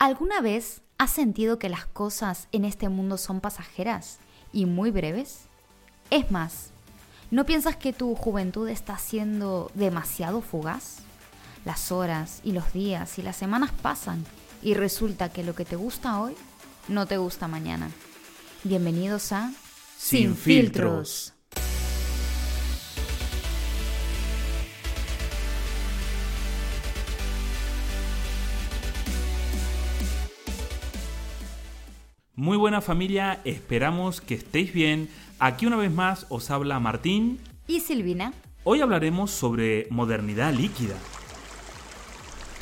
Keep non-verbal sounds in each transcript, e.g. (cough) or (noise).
¿Alguna vez has sentido que las cosas en este mundo son pasajeras y muy breves? Es más, ¿no piensas que tu juventud está siendo demasiado fugaz? Las horas y los días y las semanas pasan y resulta que lo que te gusta hoy no te gusta mañana. Bienvenidos a Sin filtros. Muy buena familia, esperamos que estéis bien. Aquí una vez más os habla Martín. ¿Y Silvina? Hoy hablaremos sobre modernidad líquida.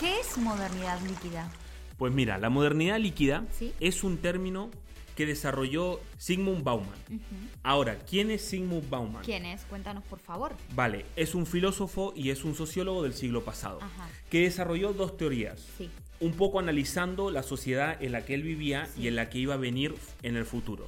¿Qué es modernidad líquida? Pues mira, la modernidad líquida ¿Sí? es un término que desarrolló Sigmund Bauman. Ahora, ¿quién es Sigmund Bauman? ¿Quién es? Cuéntanos por favor. Vale, es un filósofo y es un sociólogo del siglo pasado, Ajá. que desarrolló dos teorías. Sí. Un poco analizando la sociedad en la que él vivía y en la que iba a venir en el futuro.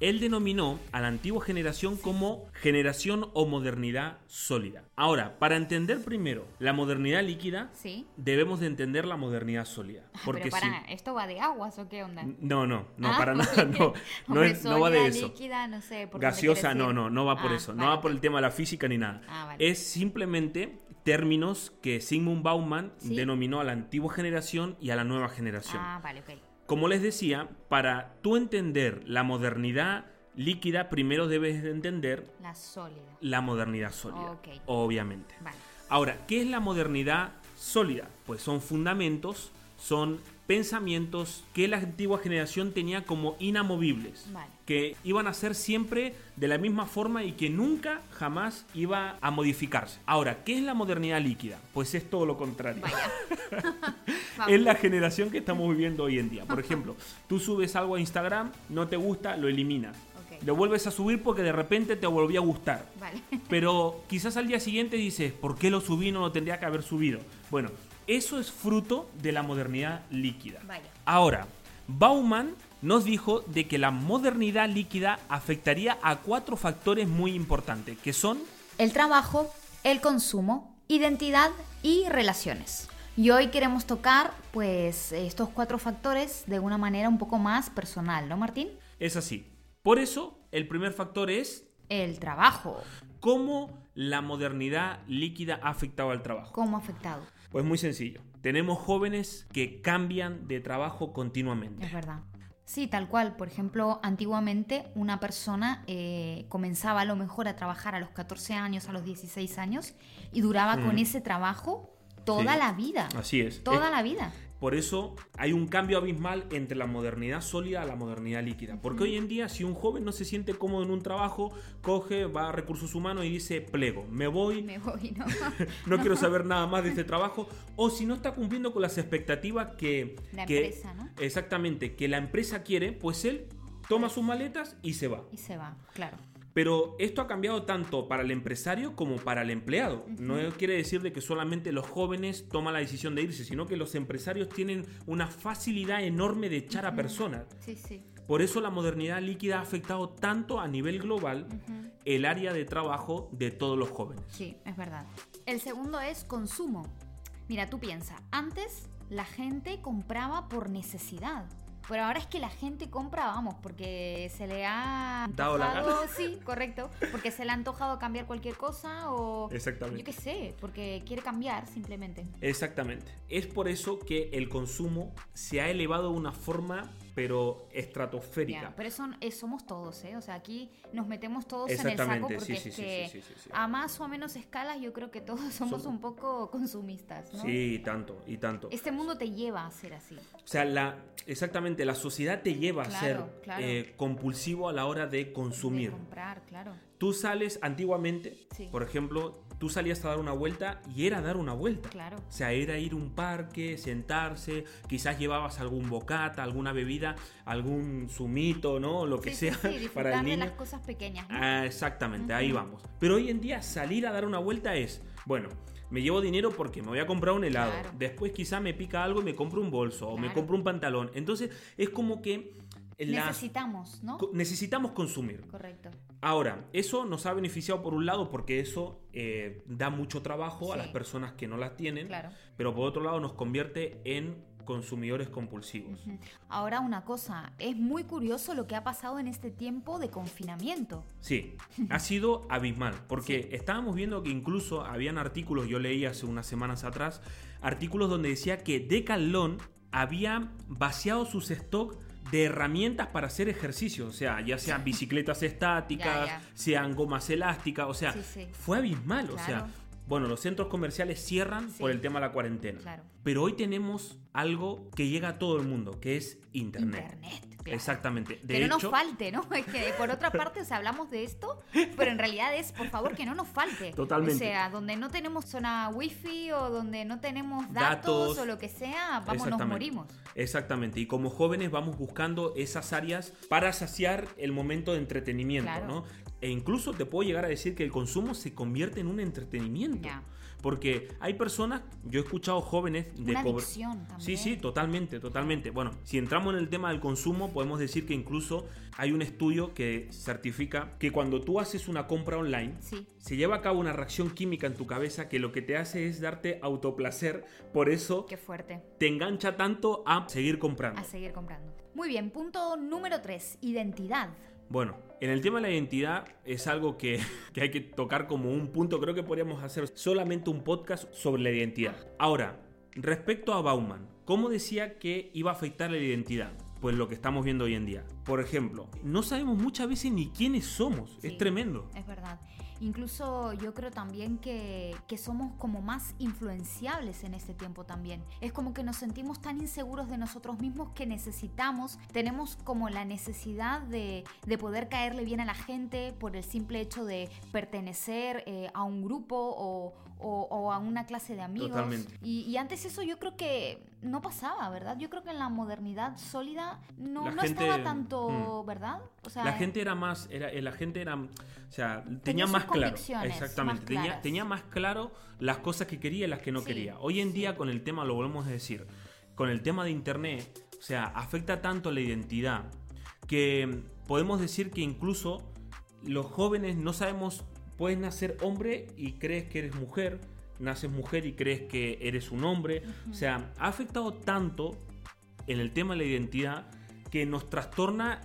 Él denominó a la antigua generación como generación o modernidad sólida. Ahora, para entender primero la modernidad líquida, Sí. debemos de entender la modernidad sólida. Porque Pero si- ¿esto va de aguas o qué onda? No, no, no, Ah, para (laughs) nada, no, no, es- no va de eso. líquida, no sé. ¿por dónde Gaseosa, no, no, no va por Ah, eso, no va por el tema de la física ni nada. Ah, vale. Es simplemente términos que Sigmund Bauman Sí. denominó a la antigua generación y a la nueva generación. Ah, vale, ok. Como les decía, para tú entender la modernidad líquida, primero debes de entender La sólida. la modernidad sólida, obviamente. Vale. Ahora, ¿qué es la modernidad sólida? Pues son fundamentos, son pensamientos que la antigua generación tenía como inamovibles, Vale. que iban a ser siempre de la misma forma y que nunca jamás iba a modificarse. Ahora, ¿qué es la modernidad líquida? Pues es todo lo contrario. (laughs) Es la generación que estamos viviendo hoy en día. Por ejemplo, tú subes algo a Instagram, no te gusta, lo eliminas. Lo vuelves a subir porque de repente te volvió a gustar. Vale. Pero quizás al día siguiente dices, ¿por qué lo subí? No lo tendría que haber subido. Bueno, eso es fruto de la modernidad líquida. Vaya. Ahora, Bauman nos dijo de que la modernidad líquida afectaría a cuatro factores muy importantes, que son El trabajo, el consumo, identidad y relaciones. Y hoy queremos tocar, pues, estos cuatro factores de una manera un poco más personal, ¿no, Martín? es así. Por eso, el primer factor es El trabajo. cómo la modernidad líquida ha afectado al trabajo. ¿Cómo ha afectado? Pues muy sencillo. Tenemos jóvenes que cambian de trabajo continuamente. Es verdad. Sí, tal cual. Por ejemplo, antiguamente una persona eh, comenzaba a lo mejor a trabajar a los 14 años, a los 16 años, y duraba con ese trabajo toda Sí. la vida. Así es. Toda Es- la vida. Por eso hay un cambio abismal entre la modernidad sólida a la modernidad líquida. Porque hoy en día, si un joven no se siente cómodo en un trabajo, coge, va a recursos humanos y dice, plego, me voy, Me voy, ¿no? (laughs) no quiero saber nada más de este trabajo. O si no está cumpliendo con las expectativas que... La que- empresa, ¿no? Exactamente, que la empresa quiere, pues él toma sus maletas y se va. Y se va, claro. Pero esto ha cambiado tanto para el empresario como para el empleado. No quiere decir de que solamente los jóvenes toman la decisión de irse, sino que los empresarios tienen una facilidad enorme de echar a personas. Sí, sí. Por eso la modernidad líquida ha afectado tanto a nivel global el área de trabajo de todos los jóvenes. Sí, es verdad. El segundo es consumo. Mira, tú piensa, antes la gente compraba por necesidad. Pero ahora es que la gente compra, vamos, porque se le ha Dado la gana. sí, correcto, porque se le ha antojado cambiar cualquier cosa o Exactamente. yo qué sé, porque quiere cambiar simplemente. Exactamente. Es por eso que el consumo se ha elevado de una forma, pero estratosférica. Pero eso eh, somos todos, ¿eh? O sea, aquí nos metemos todos en el saco porque sí, sí, es sí, que sí, a más o menos escalas yo creo que todos (laughs) somos un poco consumistas, ¿no? Sí, tanto, y tanto. Este mundo te lleva a ser así. O sea, la, exactamente, la sociedad te lleva Claro, a ser claro. eh, compulsivo a la hora de consumir. De comprar, claro. Tú sales antiguamente, Sí. por ejemplo, tú salías a dar una vuelta y era dar una vuelta. Claro. O sea, era ir a un parque, sentarse, quizás llevabas algún bocata, alguna bebida, algún zumito, ¿no? Lo que Sí, sea sí, (laughs) para el de niño. las cosas pequeñas, ¿no? Ah, exactamente, ahí vamos. Pero hoy en día salir a dar una vuelta es, bueno, me llevo dinero porque me voy a comprar un helado. Claro. Después quizá me pica algo y me compro un bolso o me compro un pantalón. Entonces es como que las- Necesitamos, ¿no? necesitamos consumir. Correcto. Ahora, eso nos ha beneficiado por un lado porque eso eh, da mucho trabajo a las personas que no las tienen, Claro. pero por otro lado nos convierte en consumidores compulsivos. Ahora una cosa, es muy curioso lo que ha pasado en este tiempo de confinamiento. Sí, ha sido abismal, porque estábamos viendo que incluso habían artículos, yo leí hace unas semanas atrás, artículos donde decía que Decathlon había vaciado sus stocks de herramientas para hacer ejercicio, o sea, ya sean bicicletas (laughs) estáticas, Ya, ya. sean gomas elásticas, o sea, Sí, sí. fue abismal, o sea, bueno, los centros comerciales cierran Sí. por el tema de la cuarentena, Claro. pero hoy tenemos algo que llega a todo el mundo, que es Internet. Internet. Claro. Exactamente. De que no hecho, nos falte, ¿no? (laughs) Es que por otra parte, o sea, hablamos de esto, pero en realidad es, por favor, que no nos falte. Totalmente. O sea, donde no tenemos zona wifi o donde no tenemos datos, Datos. o lo que sea, vamos, nos morimos. Exactamente, y como jóvenes vamos buscando esas áreas para saciar el momento de entretenimiento, Claro. ¿no? E incluso te puedo llegar a decir que el consumo se convierte en un entretenimiento. Porque hay personas, yo he escuchado jóvenes de Una adicción también. Sí, sí, totalmente, totalmente. Bueno, si entramos en el tema del consumo, podemos decir que incluso hay un estudio que certifica que cuando tú haces una compra online, Sí. se lleva a cabo una reacción química en tu cabeza que lo que te hace es darte autoplacer, por eso Qué fuerte. te engancha tanto a seguir comprando. A seguir comprando. Muy bien, punto número 3, identidad. Bueno, en el tema de la identidad es algo que, (laughs) que hay que tocar como un punto. Creo que podríamos hacer solamente un podcast sobre la identidad. Ahora, respecto a Bauman, ¿cómo decía que iba a afectar la identidad? Pues lo que estamos viendo hoy en día. Por ejemplo, no sabemos muchas veces ni quiénes somos. Sí, Es tremendo. Es verdad. Incluso yo creo también que, que somos como más influenciables en este tiempo también. Es como que nos sentimos tan inseguros de nosotros mismos que necesitamos, tenemos como la necesidad de, de poder caerle bien a la gente por el simple hecho de pertenecer eh, a un grupo o, o- o a una clase de amigos. Totalmente. Y, y antes eso yo creo que no pasaba, ¿verdad? Yo creo que en la modernidad sólida no, La no gente- estaba tanto, mm. ¿verdad? O sea, La gente era más, era, eh, la gente era, o sea, tenía, más claro, exactamente, más tenía, más claro las cosas que quería y las que no Sí, quería. Hoy en sí. día con el tema, lo volvemos a decir, con el tema de internet, o sea, afecta tanto la identidad que podemos decir que incluso los jóvenes no sabemos, puedes nacer hombre y crees que eres mujer, naces mujer y crees que eres un hombre, o sea, ha afectado tanto en el tema de la identidad que nos trastorna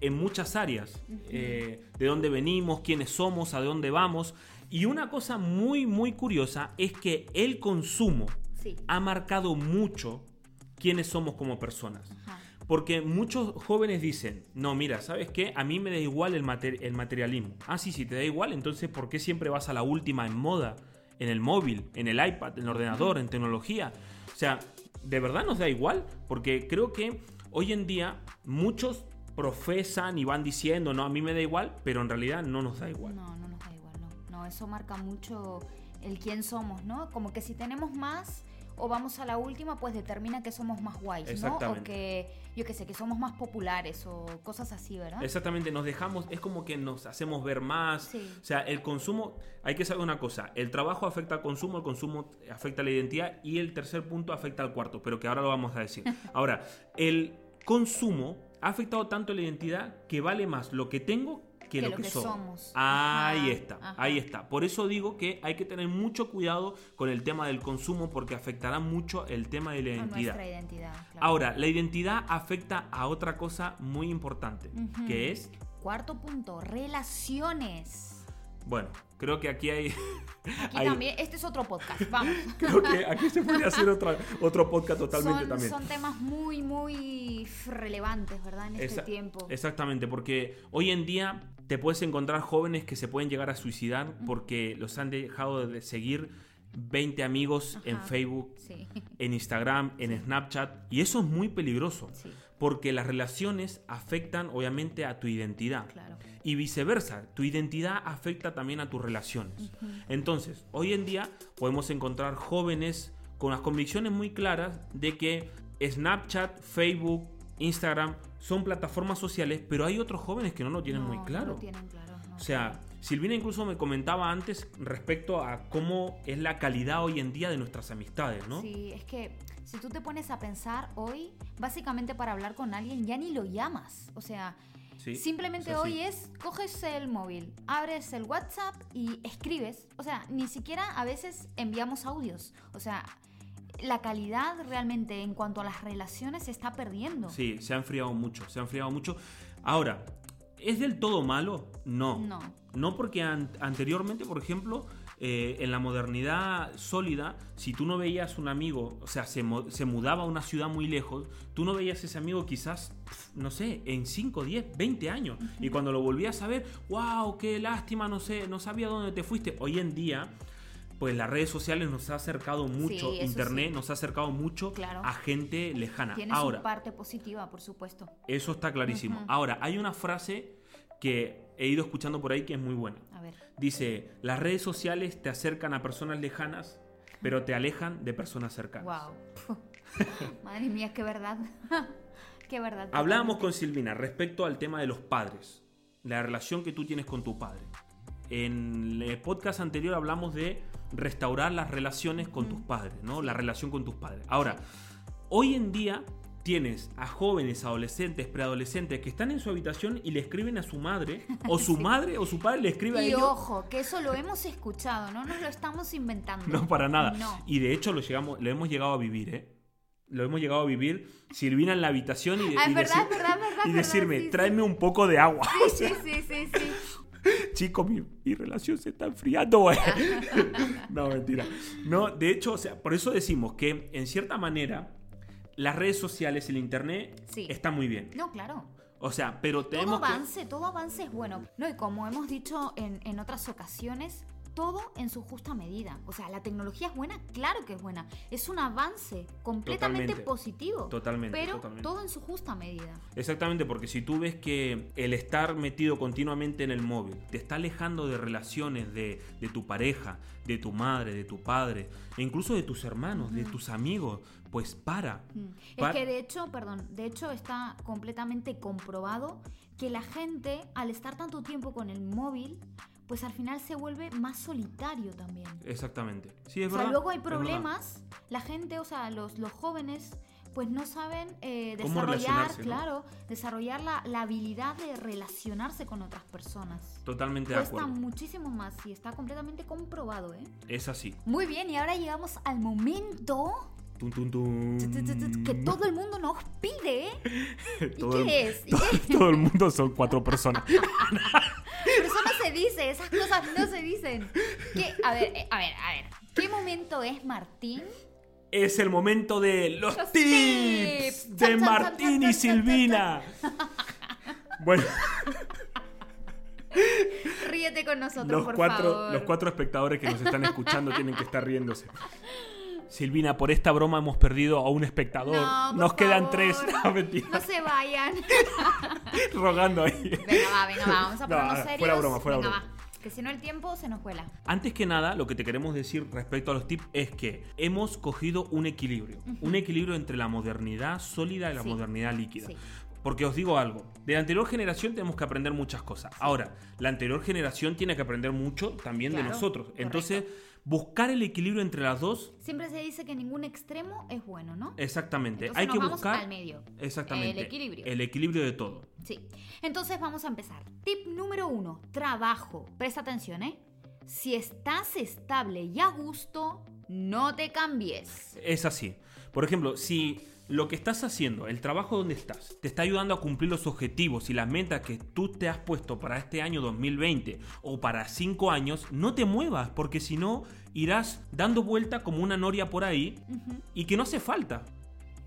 en muchas áreas. Eh, de dónde venimos, quiénes somos, a dónde vamos. Y una cosa muy, muy curiosa es que el consumo Sí. ha marcado mucho quiénes somos como personas. Ajá. Porque muchos jóvenes dicen, no, mira, ¿sabes qué? A mí me da igual el, mater- el materialismo. Ah, sí, sí, te da igual, entonces ¿por qué siempre vas a la última en moda? En el móvil, en el iPad, en el ordenador, en tecnología. O sea, ¿de verdad nos da igual? Porque creo que hoy en día muchos profesan y van diciendo, no, a mí me da igual, pero en realidad no nos da igual. No, no nos da igual, no. No, eso marca mucho el quién somos, ¿no? Como que si tenemos más o vamos a la última, pues determina que somos más guays, ¿no? O que, yo qué sé, que somos más populares o cosas así, ¿verdad? Exactamente, nos dejamos, es como que nos hacemos ver más. Sí. O sea, el consumo, hay que saber una cosa, el trabajo afecta al consumo, el consumo afecta a la identidad y el tercer punto afecta al cuarto, pero que ahora lo vamos a decir. (laughs) Ahora, el consumo ha afectado tanto la identidad que vale más lo que tengo que, lo, que, soy. somos. Ahí Ajá, está, ajá. ahí está. Por eso digo que hay que tener mucho cuidado con el tema del consumo porque afectará mucho el tema de la identidad. nuestra identidad. claro. Ahora, la identidad afecta a otra cosa muy importante, que es Cuarto punto, relaciones. Bueno, creo que aquí hay. Aquí hay- también, este es otro podcast, vamos. (laughs) Creo que aquí se puede hacer otra, otro podcast totalmente son, también. son temas muy, muy relevantes, ¿verdad? En este Esa- tiempo. Exactamente, porque hoy en día te puedes encontrar jóvenes que se pueden llegar a suicidar porque los han dejado de seguir 20 amigos en. Facebook, Sí, en Instagram, en Snapchat. Y eso es muy peligroso. sí, Porque las relaciones afectan obviamente a tu identidad. claro. Y viceversa, tu identidad afecta también a tus relaciones. Entonces, hoy en día podemos encontrar jóvenes con las convicciones muy claras de que Snapchat, Facebook, Instagram son plataformas sociales, pero hay otros jóvenes que no lo tienen No, muy no claro. lo tienen claro, no. O sea, Silvina incluso me comentaba antes respecto a cómo es la calidad hoy en día de nuestras amistades, ¿no? Sí, es que si tú te pones a pensar hoy, básicamente para hablar con alguien ya ni lo llamas. O sea, Sí, simplemente es hoy es, coges el móvil, abres el WhatsApp y escribes. O sea, ni siquiera a veces enviamos audios. O sea, la calidad realmente en cuanto a las relaciones se está perdiendo. Sí, se ha enfriado mucho, se ha enfriado mucho. Ahora, ¿es del todo malo? No. No. No porque an- anteriormente, por ejemplo, eh, en la modernidad sólida, si tú no veías un amigo, o sea, se, se mudaba a una ciudad muy lejos, tú no veías ese amigo quizás, no sé, en 5, 10, 20 años. Y cuando lo volvías a ver, wow, qué lástima, no sé, no sabía dónde te fuiste. Hoy en día, pues las redes sociales nos ha acercado mucho, internet sí. nos ha acercado mucho Claro. a gente lejana. Tiene Ahora, su parte positiva, por supuesto. eso está clarísimo. Ahora, hay una frase que he ido escuchando por ahí que es muy buena. A ver. Dice, las redes sociales te acercan a personas lejanas, pero te alejan de personas cercanas. Wow. (laughs) Madre mía, qué verdad. (laughs) qué verdad. Hablábamos con Silvina respecto al tema de los padres, la relación que tú tienes con tu padre. En el podcast anterior hablamos de restaurar las relaciones con tus padres, ¿no? La relación con tus padres. Ahora, hoy en día tienes a jóvenes, adolescentes, preadolescentes que están en su habitación y le escriben a su madre, (laughs) o su madre o su padre le escribe a Y ellos. ojo, que eso lo hemos escuchado, no nos lo estamos inventando. No, para nada. No. Y de hecho lo, llegamos, lo hemos llegado a vivir, ¿eh? Lo hemos llegado a vivir. Silvina en la habitación y, Ah, y verdad, decir- verdad, verdad, y decirme, sí, sí. tráeme un poco de agua. (laughs) O Sí, sea, sí, sí, sí. Chico, mi, mi relación se está enfriando, güey. (laughs) no, mentira. No, de hecho, o sea, por eso decimos que en cierta manera las redes sociales, el internet, Sí. está muy bien. No, claro. O sea, pero Todo tenemos que... avance, todo avance es bueno. No, y como hemos dicho en, en otras ocasiones, todo en su justa medida. O sea, la tecnología es buena, claro que es buena. Es un avance completamente Totalmente. positivo. Totalmente, Pero totalmente. todo en su justa medida. Exactamente, porque si tú ves que el estar metido continuamente en el móvil te está alejando de relaciones de, de tu pareja, de tu madre, de tu padre, e incluso de tus hermanos, de tus amigos, pues para. Mm. Es que de hecho, perdón, de hecho está completamente comprobado que la gente, al estar tanto tiempo con el móvil, pues al final se vuelve más solitario también. Exactamente. Sí, es o sea, verdad. luego hay problemas, la gente, o sea, los, los jóvenes, pues no saben eh, desarrollar, claro, desarrollar la, la habilidad de relacionarse con otras personas. Totalmente de Cuesta acuerdo. muchísimo más y está completamente comprobado, ¿eh? Es así. Muy bien, y ahora llegamos al momento Tun, tun, tun. tu, tu, tu, tu, que todo el mundo nos pide, ¿eh? ¿Y Todo el- qué es? (laughs) ¿Y todo, qué? (laughs) todo el mundo son cuatro personas. (laughs) Se dice, esas cosas no se dicen. ¿Qué? A ver, eh, a ver, a ver. ¿Qué momento es, Martín? es el momento de los, Los tips, tips. de Chan, Martín chan, y Silvina. Bueno, Ríete con nosotros, los por cuatro, favor. los cuatro espectadores que nos están escuchando tienen que estar riéndose. Silvina, por esta broma hemos perdido a un espectador. No, Nos quedan favor. tres. (laughs) No, mentira. No se vayan. (laughs) Rogando ahí. Venga, va, venga, va. Vamos a No, ponernos fuera broma, fuera venga, broma. va. Que si no el tiempo se nos vuela. Antes que nada, lo que te queremos decir respecto a los tips es que hemos cogido un equilibrio. Un equilibrio entre la modernidad sólida y la Sí. modernidad líquida. Sí. Porque os digo algo, de la anterior generación tenemos que aprender muchas cosas. Ahora, la anterior generación tiene que aprender mucho también de nosotros. correcto. Buscar el equilibrio entre las dos, Siempre se dice que ningún extremo es bueno, ¿no? exactamente. Entonces Hay nos que vamos buscar al medio. exactamente El equilibrio. el equilibrio de todo. Sí. Entonces vamos a empezar. Tip número uno, trabajo. Presta atención, ¿eh? Si estás estable y a gusto, no te cambies. Es así. Por ejemplo, si lo que estás haciendo, el trabajo donde estás, te está ayudando a cumplir los objetivos y las metas que tú te has puesto para este año 2020 o para 5 años, no te muevas, porque si no, irás dando vuelta como una noria por ahí y que no hace falta.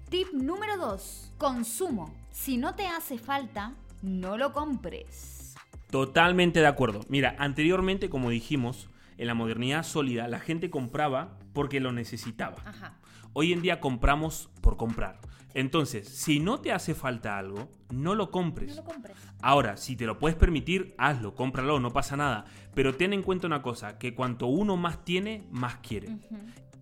Tip número 2. Consumo. Si no te hace falta, no lo compres. Totalmente de acuerdo. Mira, anteriormente, como dijimos, en la modernidad sólida, la gente compraba porque lo necesitaba. Ajá. Hoy en día compramos por comprar. Entonces, si no te hace falta algo, no lo compres. No lo compres. Ahora, si te lo puedes permitir, hazlo, cómpralo, no pasa nada. Pero ten en cuenta una cosa, que cuanto uno más tiene, más quiere.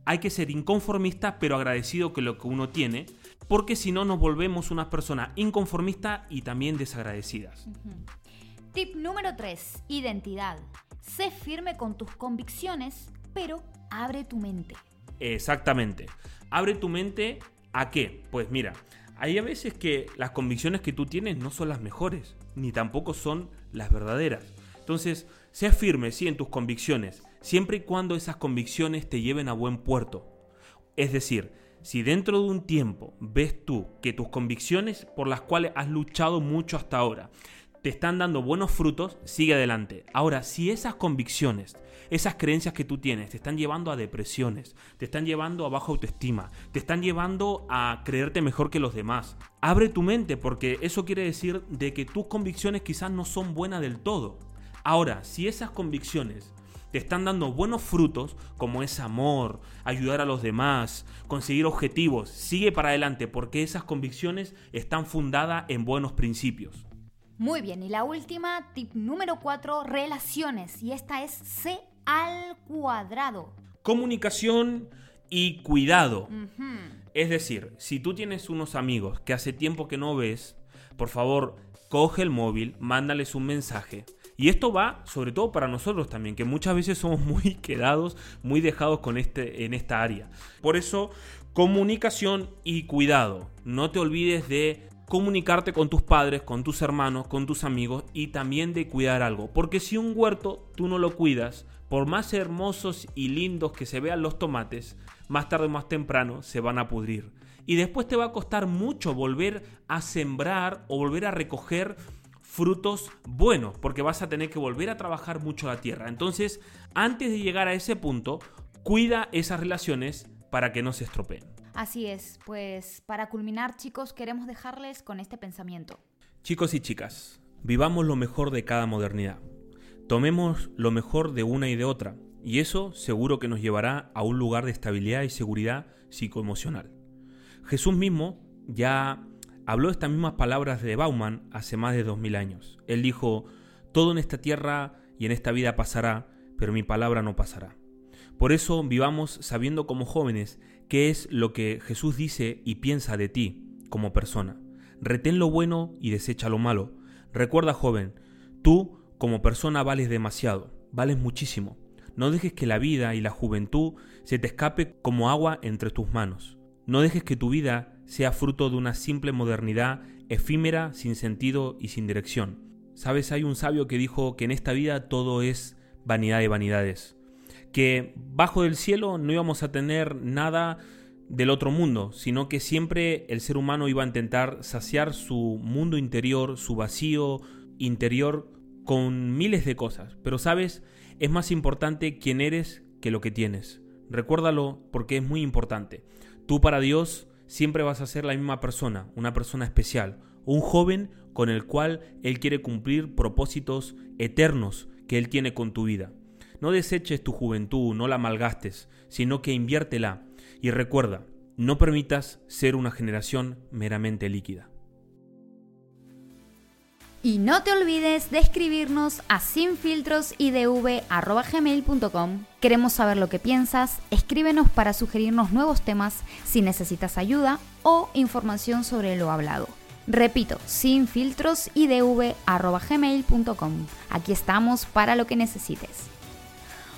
Hay que ser inconformista, pero agradecido con lo que uno tiene, porque si no nos volvemos unas personas inconformistas y también desagradecidas. Tip número 3. Identidad. Sé firme con tus convicciones, pero abre tu mente. Exactamente. Abre tu mente a qué? Pues mira, hay a veces que las convicciones que tú tienes no son las mejores, ni tampoco son las verdaderas. Entonces, sea firme, sí, en tus convicciones, siempre y cuando esas convicciones te lleven a buen puerto. Es decir, Si dentro de un tiempo ves tú que tus convicciones por las cuales has luchado mucho hasta ahora te están dando buenos frutos, sigue adelante. Ahora, si esas convicciones, esas creencias que tú tienes te están llevando a depresiones, te están llevando a baja autoestima, te están llevando a creerte mejor que los demás, abre tu mente porque eso quiere decir de que tus convicciones quizás no son buenas del todo. Ahora, si esas convicciones te están dando buenos frutos, como es amor, ayudar a los demás, conseguir objetivos, sigue para adelante porque esas convicciones están fundadas en buenos principios. Muy bien, y la última, tip número 4, relaciones, y esta es C al cuadrado. Comunicación y cuidado. Es decir, si tú tienes unos amigos que hace tiempo que no ves, por favor, coge el móvil, mándales un mensaje y esto va sobre todo para nosotros también, que muchas veces somos (laughs) muy quedados, muy dejados con este, en esta área. Por eso, comunicación y cuidado. No te olvides de comunicarte con tus padres, con tus hermanos, con tus amigos y también de cuidar algo. Porque si un huerto tú no lo cuidas, por más hermosos y lindos que se vean los tomates, más tarde o más temprano se van a pudrir. Y después te va a costar mucho volver a sembrar o volver a recoger frutos buenos, porque vas a tener que volver a trabajar mucho la tierra. Entonces, antes de llegar a ese punto, cuida esas relaciones para que no se estropeen. Así es, pues para culminar chicos queremos dejarles con este pensamiento. Chicos y chicas, vivamos lo mejor de cada modernidad. Tomemos lo mejor de una y de otra, y eso seguro que nos llevará a un lugar de estabilidad y seguridad psicoemocional. Jesús mismo ya habló estas mismas palabras de Bauman hace más de dos mil años. Él dijo, todo en esta tierra y en esta vida pasará, pero mi palabra no pasará. Por eso vivamos sabiendo como jóvenes qué es lo que Jesús dice y piensa de ti como persona. Retén lo bueno y desecha lo malo. Recuerda, joven, tú como persona vales demasiado, vales muchísimo. No dejes que la vida y la juventud se te escape como agua entre tus manos. No dejes que tu vida sea fruto de una simple modernidad efímera, sin sentido y sin dirección. Sabes, hay un sabio que dijo que en esta vida todo es vanidad de vanidades, que bajo del cielo no íbamos a tener nada del otro mundo, sino que siempre el ser humano iba a intentar saciar su mundo interior, su vacío interior con miles de cosas. Pero sabes, es más importante quién eres que lo que tienes. Recuérdalo porque es muy importante. Tú para Dios siempre vas a ser la misma persona, una persona especial, un joven con el cual Él quiere cumplir propósitos eternos que Él tiene con tu vida. No deseches tu juventud, no la malgastes, sino que inviértela y recuerda, no permitas ser una generación meramente líquida. Y no te olvides de escribirnos a sinfiltrosidv.com. Queremos saber lo que piensas, escríbenos para sugerirnos nuevos temas si necesitas ayuda o información sobre lo hablado. Repito, sinfiltrosidv.com. Aquí estamos para lo que necesites.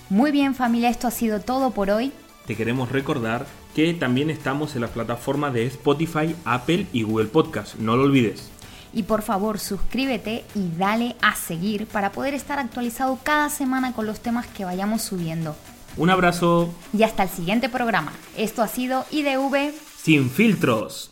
Muy bien familia, esto ha sido todo por hoy. Te queremos recordar que también estamos en la plataforma de Spotify, Apple y Google Podcast. No lo olvides. Y por favor suscríbete y dale a seguir para poder estar actualizado cada semana con los temas que vayamos subiendo. Un abrazo. Y hasta el siguiente programa. Esto ha sido IDV Sin filtros.